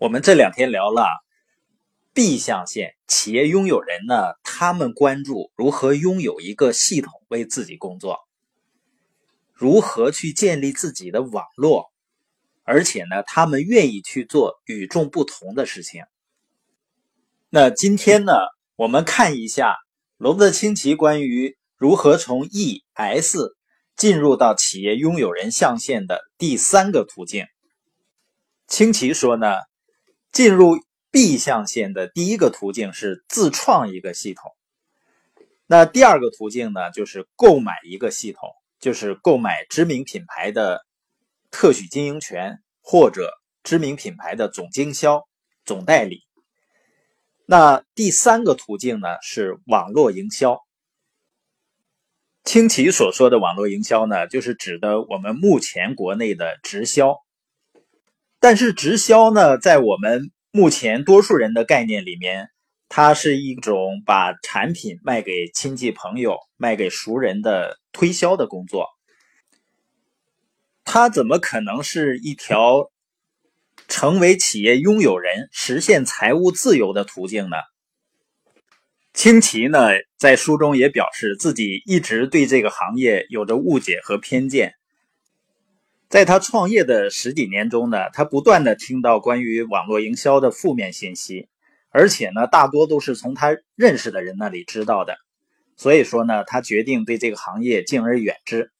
我们这两天聊了 B 象限企业拥有人呢，他们关注如何拥有一个系统为自己工作，如何去建立自己的网络，而且呢，他们愿意去做与众不同的事情。那今天呢，我们看一下罗伯特清崎关于如何从 E S 进入到企业拥有人象限的第三个途径。清崎说呢。进入 B 象限的第一个途径是自创一个系统，那第二个途径呢，就是购买一个系统，就是购买知名品牌的特许经营权或者知名品牌的总经销、总代理。那第三个途径呢，是网络营销。清奇所说的网络营销呢，就是指的我们目前国内的直销。但是直销呢，在我们目前多数人的概念里面，它是一种把产品卖给亲戚朋友、卖给熟人的推销的工作。它怎么可能是一条成为企业拥有人、实现财务自由的途径呢？清奇呢，在书中也表示自己一直对这个行业有着误解和偏见。在他创业的十几年中呢，他不断的听到关于网络营销的负面信息，而且呢，大多都是从他认识的人那里知道的。所以说呢，他决定对这个行业敬而远之。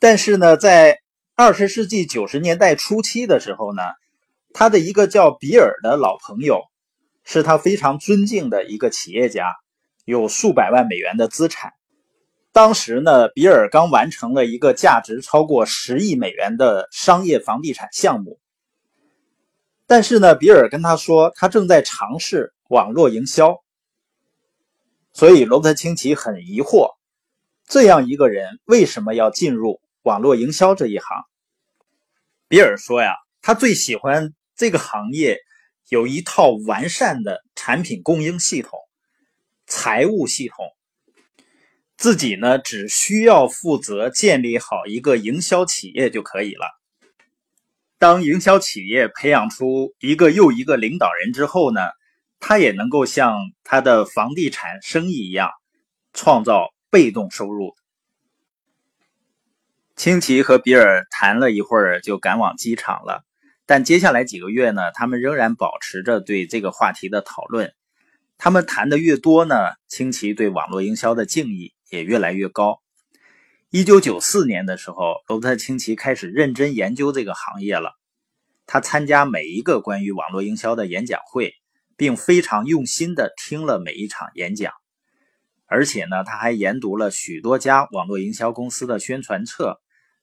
但是呢，在二十世纪九十年代初期的时候呢，他的一个叫比尔的老朋友，是他非常尊敬的一个企业家，有数百万美元的资产。当时呢，比尔刚完成了一个价值超过十亿美元的商业房地产项目，但是呢，比尔跟他说他正在尝试网络营销，所以罗伯特清崎很疑惑，这样一个人为什么要进入网络营销这一行？比尔说呀，他最喜欢这个行业有一套完善的产品供应系统、财务系统。自己呢，只需要负责建立好一个营销企业就可以了。当营销企业培养出一个又一个领导人之后呢，他也能够像他的房地产生意一样，创造被动收入。清奇和比尔谈了一会儿，就赶往机场了。但接下来几个月呢，他们仍然保持着对这个话题的讨论。他们谈的越多呢，清奇对网络营销的敬意。也越来越高。一九九四年的时候，罗伯特清崎开始认真研究这个行业了。他参加每一个关于网络营销的演讲会，并非常用心的听了每一场演讲。而且呢，他还研读了许多家网络营销公司的宣传册，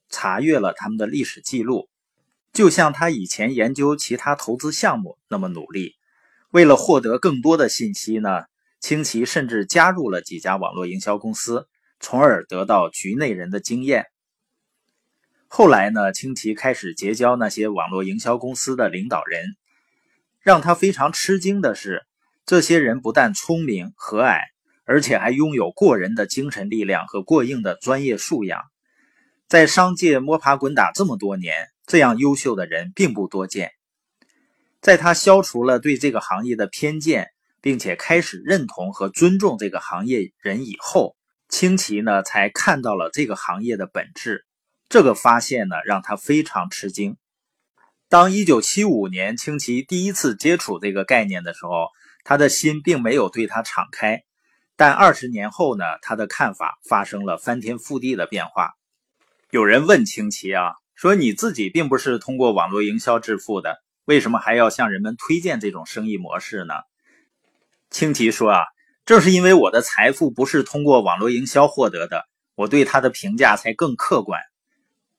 查阅了他们的历史记录，就像他以前研究其他投资项目那么努力。为了获得更多的信息呢？清奇甚至加入了几家网络营销公司，从而得到局内人的经验。后来呢，清奇开始结交那些网络营销公司的领导人，让他非常吃惊的是，这些人不但聪明和蔼，而且还拥有过人的精神力量和过硬的专业素养。在商界摸爬滚打这么多年，这样优秀的人并不多见。在他消除了对这个行业的偏见。并且开始认同和尊重这个行业人以后，清奇呢才看到了这个行业的本质。这个发现呢让他非常吃惊。当1975年清奇第一次接触这个概念的时候，他的心并没有对他敞开。但二十年后呢，他的看法发生了翻天覆地的变化。有人问清奇啊，说你自己并不是通过网络营销致富的，为什么还要向人们推荐这种生意模式呢？清奇说：“啊，正是因为我的财富不是通过网络营销获得的，我对他的评价才更客观。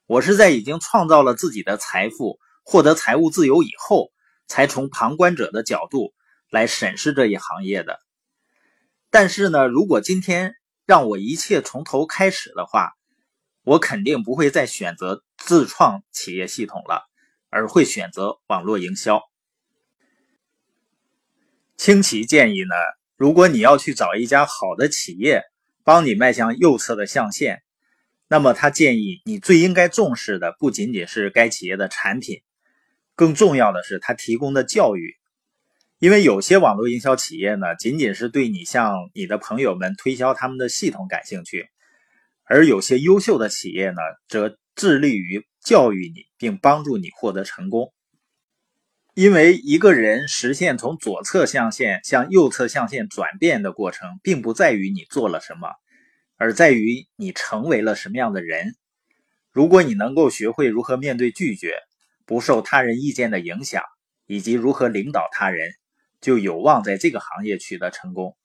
我是在已经创造了自己的财富、获得财务自由以后，才从旁观者的角度来审视这一行业的。但是呢，如果今天让我一切从头开始的话，我肯定不会再选择自创企业系统了，而会选择网络营销。”清奇建议呢，如果你要去找一家好的企业帮你迈向右侧的象限，那么他建议你最应该重视的不仅仅是该企业的产品，更重要的是它提供的教育。因为有些网络营销企业呢，仅仅是对你向你的朋友们推销他们的系统感兴趣，而有些优秀的企业呢，则致力于教育你，并帮助你获得成功。因为一个人实现从左侧象限向右侧象限转变的过程，并不在于你做了什么，而在于你成为了什么样的人。如果你能够学会如何面对拒绝，不受他人意见的影响，以及如何领导他人。就有望在这个行业取得成功。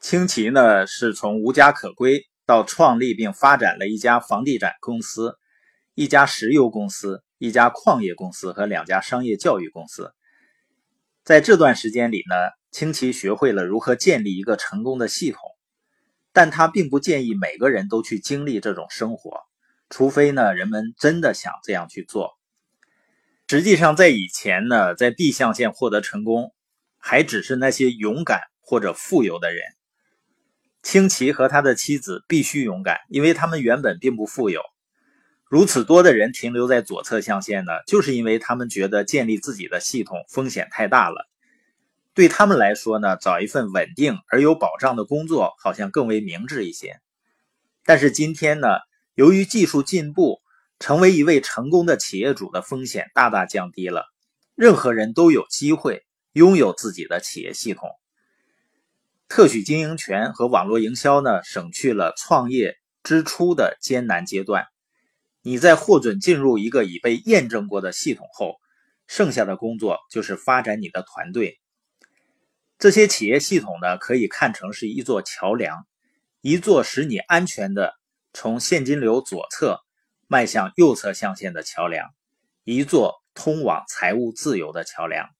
清奇呢，是从无家可归到创立并发展了一家房地产公司、一家石油公司、一家矿业公司和两家商业教育公司。在这段时间里呢，清奇学会了如何建立一个成功的系统，但他并不建议每个人都去经历这种生活，除非呢，人们真的想这样去做。实际上，在以前呢，在 B 象限获得成功，还只是那些勇敢或者富有的人。清奇和他的妻子必须勇敢，因为他们原本并不富有。如此多的人停留在左侧象限呢，就是因为他们觉得建立自己的系统风险太大了。对他们来说呢，找一份稳定而有保障的工作好像更为明智一些。但是今天呢，由于技术进步，成为一位成功的企业主的风险大大降低了，任何人都有机会拥有自己的企业系统。特许经营权和网络营销呢，省去了创业之初的艰难阶段。你在获准进入一个已被验证过的系统后，剩下的工作就是发展你的团队。这些企业系统呢，可以看成是一座桥梁，一座使你安全的从现金流左侧。迈向右侧象限的桥梁，一座通往财务自由的桥梁。